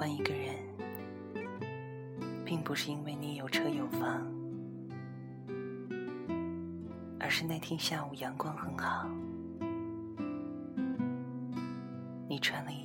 欢一个人，并不是因为你有车有房，而是那天下午阳光很好，你穿了一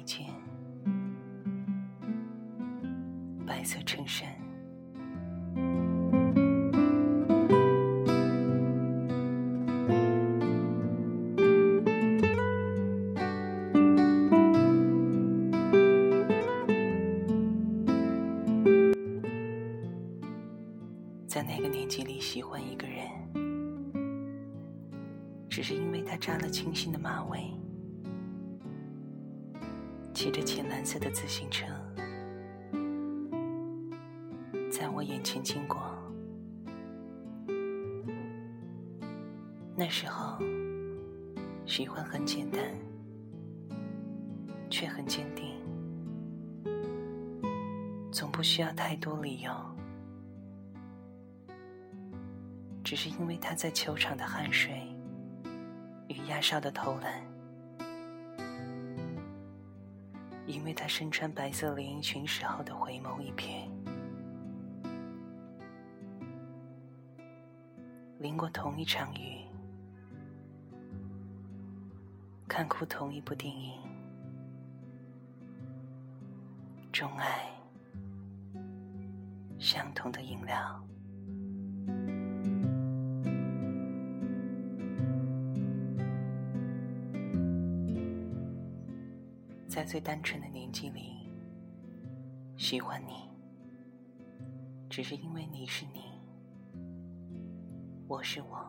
清新的马尾，骑着浅蓝色的自行车，在我眼前经过。那时候，喜欢很简单，却很坚定，总不需要太多理由。只是因为他在球场的汗水与压哨的投篮，因为他身穿白色连衣裙时候的回眸一瞥，淋过同一场雨，看哭同一部电影，钟爱相同的饮料。在最单纯的年纪里，喜欢你，只是因为你是你，我是我，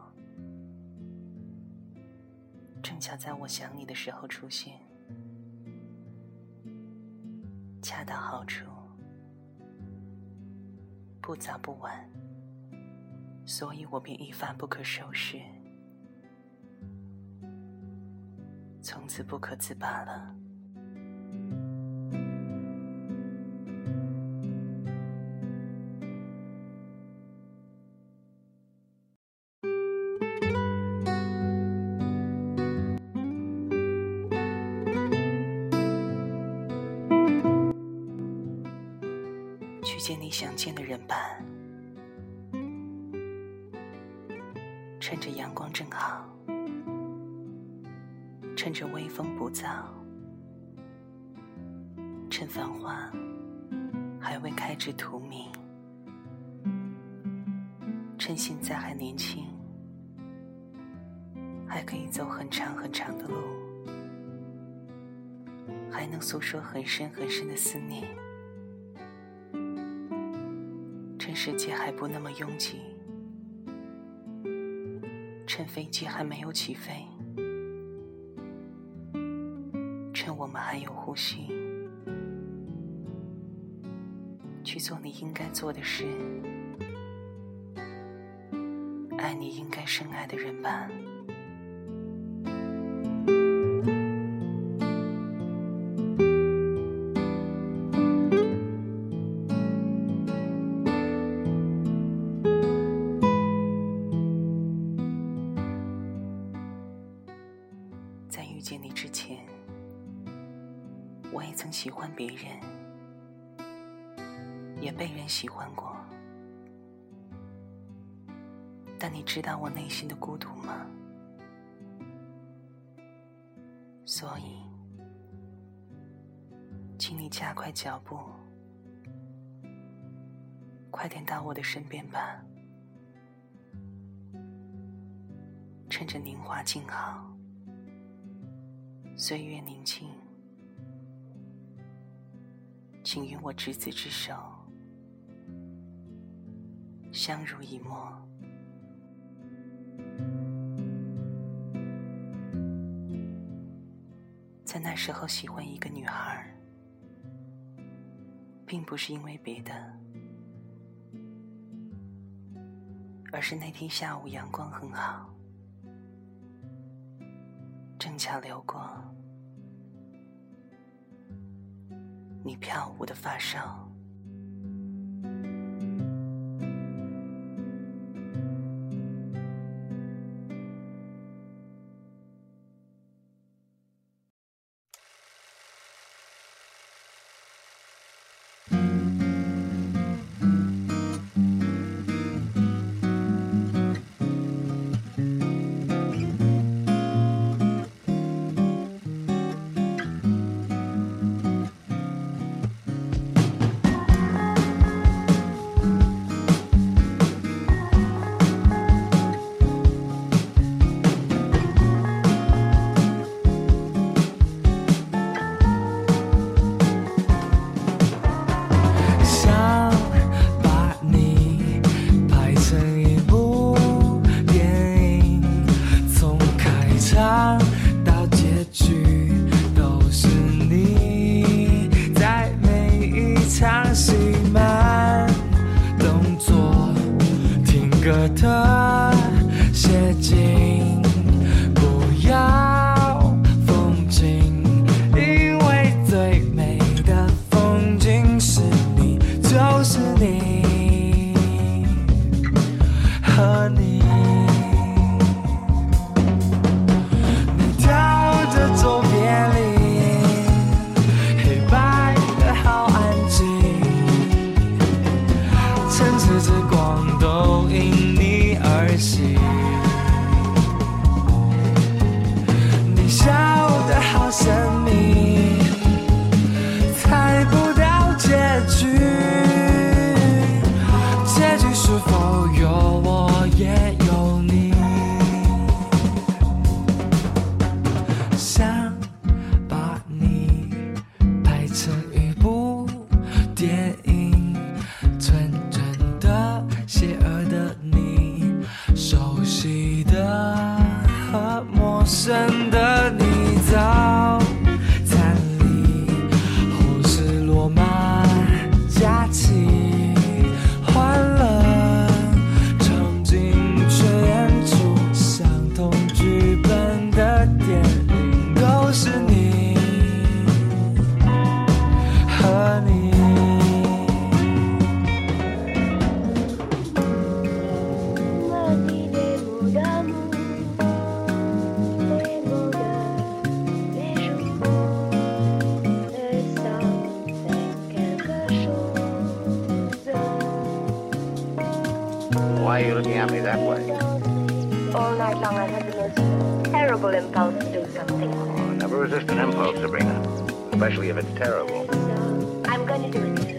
正巧在我想你的时候出现，恰到好处，不早不晚，所以我便一发不可收拾，从此不可自拔了。见你想见的人吧，趁着阳光正好，趁着微风不燥，趁繁花还未开至荼蘼，趁现在还年轻，还可以走很长很长的路，还能诉说很深很深的思念。世界还不那么拥挤，趁飞机还没有起飞，趁我们还有呼吸，去做你应该做的事，爱你应该深爱的人吧。喜欢别人，也被人喜欢过。但你知道我内心的孤独吗？所以，请你加快脚步，快点到我的身边吧。趁着年华静好。岁月宁静，请与我执子之手，相濡以沫。在那时候喜欢一个女孩，并不是因为别的，而是那天下午阳光很好。正巧流过你飘舞的发梢。day. Why are you looking at me that way? All night long, I've had the most terrible impulse to do something. Oh, never resist an impulse, Sabrina. Especially if it's terrible. No, I'm going to do it.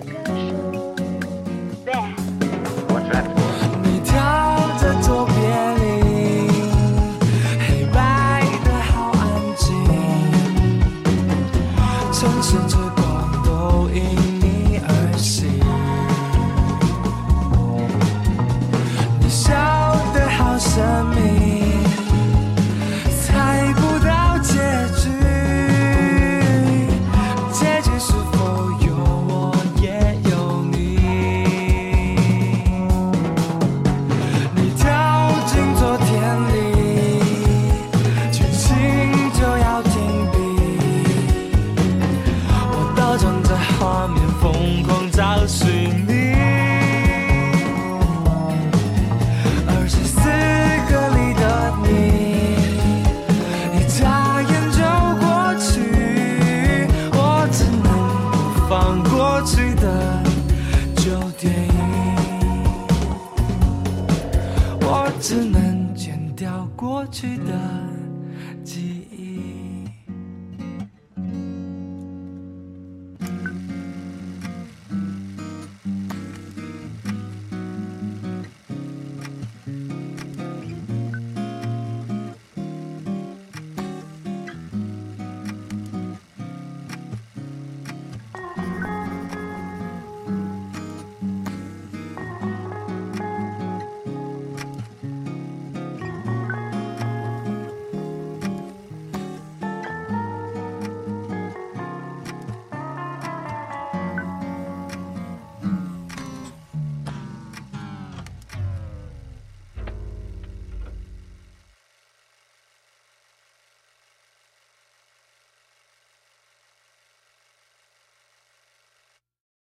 只能剪掉过去的记忆。